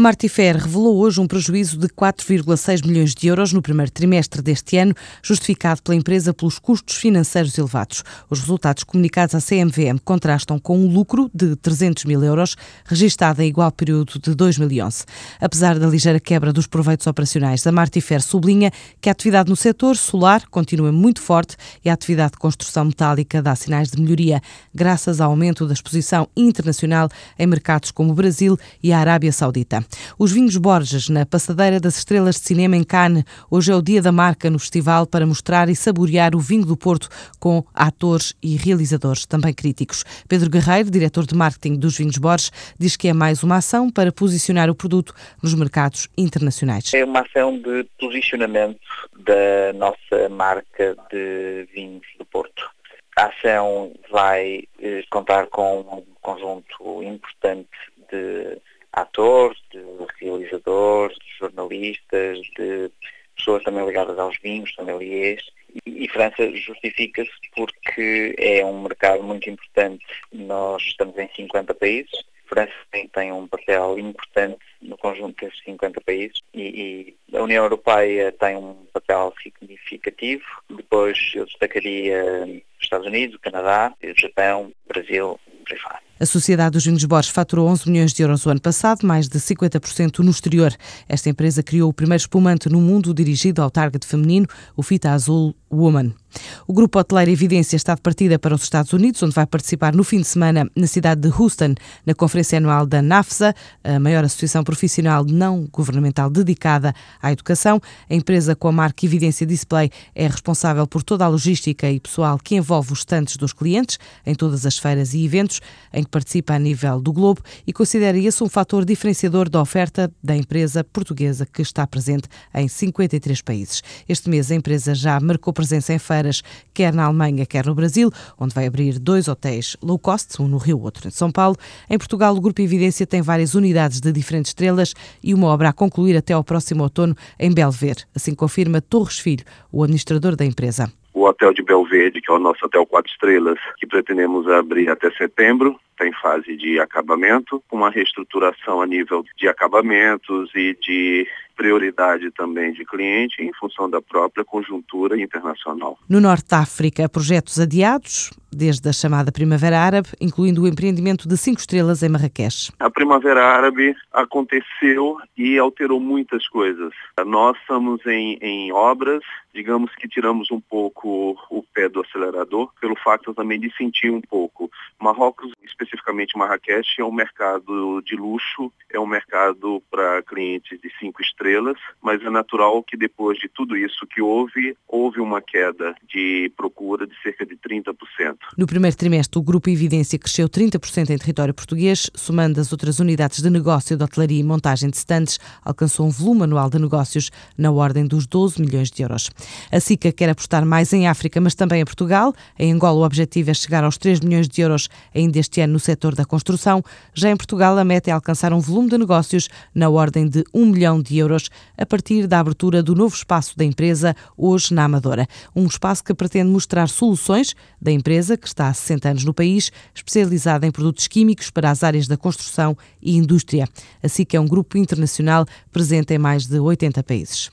Martifer revelou hoje um prejuízo de 4,6 milhões de euros no primeiro trimestre deste ano, justificado pela empresa pelos custos financeiros elevados. Os resultados comunicados à CMVM contrastam com um lucro de 300 mil euros, registado em igual período de 2011. Apesar da ligeira quebra dos proveitos operacionais, a Martifer sublinha que a atividade no setor solar continua muito forte e a atividade de construção metálica dá sinais de melhoria, graças ao aumento da exposição internacional em mercados como o Brasil e a Arábia Saudita. Os vinhos Borges, na Passadeira das Estrelas de Cinema em Cannes. Hoje é o dia da marca no festival para mostrar e saborear o vinho do Porto com atores e realizadores, também críticos. Pedro Guerreiro, diretor de marketing dos vinhos Borges, diz que é mais uma ação para posicionar o produto nos mercados internacionais. É uma ação de posicionamento da nossa marca de vinhos do Porto. A ação vai eh, contar com um conjunto importante de atores, de realizadores, de jornalistas, de pessoas também ligadas aos vinhos, sommeliers. E, e França justifica-se porque é um mercado muito importante. Nós estamos em 50 países. França tem, tem um papel importante no conjunto desses 50 países e, e, a União Europeia tem um papel significativo. Depois eu destacaria os Estados Unidos, Canadá, Japão, Brasil, por aí fora. A Sociedade dos Vinhos Borges faturou 11 milhões de euros o ano passado, mais de 50% no exterior. Esta empresa criou o primeiro espumante no mundo dirigido ao target feminino, o Fita Azul Woman. O grupo hoteleiro Evidência está de partida para os Estados Unidos, onde vai participar no fim de semana na cidade de Houston, na conferência anual da NAFSA, a maior associação profissional não governamental dedicada à educação. A empresa com a marca Evidência Display é responsável por toda a logística e pessoal que envolve os estantes dos clientes em todas as feiras e eventos em participa a nível do globo e considera esse um fator diferenciador da oferta da empresa portuguesa que está presente em 53 países. Este mês a empresa já marcou presença em feiras, quer na Alemanha, quer no Brasil, onde vai abrir dois hotéis low cost, um no Rio, outro em São Paulo. Em Portugal, o Grupo Evidência tem várias unidades de diferentes estrelas e uma obra a concluir até ao próximo outono em Belver, assim confirma Torres Filho, o administrador da empresa o hotel de Belverde, que é o nosso hotel quatro estrelas, que pretendemos abrir até setembro, está em fase de acabamento, com uma reestruturação a nível de acabamentos e de prioridade também de cliente em função da própria conjuntura internacional. No Norte da África, projetos adiados, desde a chamada Primavera Árabe, incluindo o empreendimento de cinco estrelas em Marrakech. A Primavera Árabe aconteceu e alterou muitas coisas. Nós estamos em, em obras, digamos que tiramos um pouco o pé do acelerador, pelo fato também de sentir um pouco. Marrocos, especificamente Marrakech, é um mercado de luxo, é um mercado para clientes de cinco estrelas mas é natural que depois de tudo isso que houve, houve uma queda de procura de cerca de 30%. No primeiro trimestre, o Grupo Evidência cresceu 30% em território português, somando as outras unidades de negócio de hotelaria e montagem de stands, alcançou um volume anual de negócios na ordem dos 12 milhões de euros. A SICA quer apostar mais em África, mas também em Portugal. Em Angola, o objetivo é chegar aos 3 milhões de euros ainda este ano no setor da construção. Já em Portugal, a meta é alcançar um volume de negócios na ordem de 1 milhão de euros a partir da abertura do novo espaço da empresa, hoje na Amadora. Um espaço que pretende mostrar soluções da empresa, que está há 60 anos no país, especializada em produtos químicos para as áreas da construção e indústria. Assim que é um grupo internacional presente em mais de 80 países.